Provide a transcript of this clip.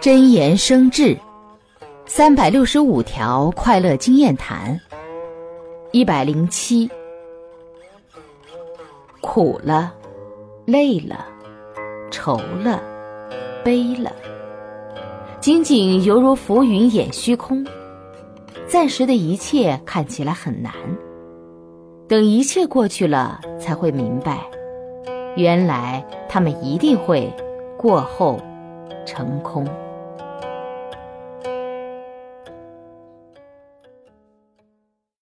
真言生智，三百六十五条快乐经验谈，一百零七。苦了，累了，愁了，悲了，仅仅犹如浮云掩虚空。暂时的一切看起来很难，等一切过去了，才会明白，原来他们一定会过后成空。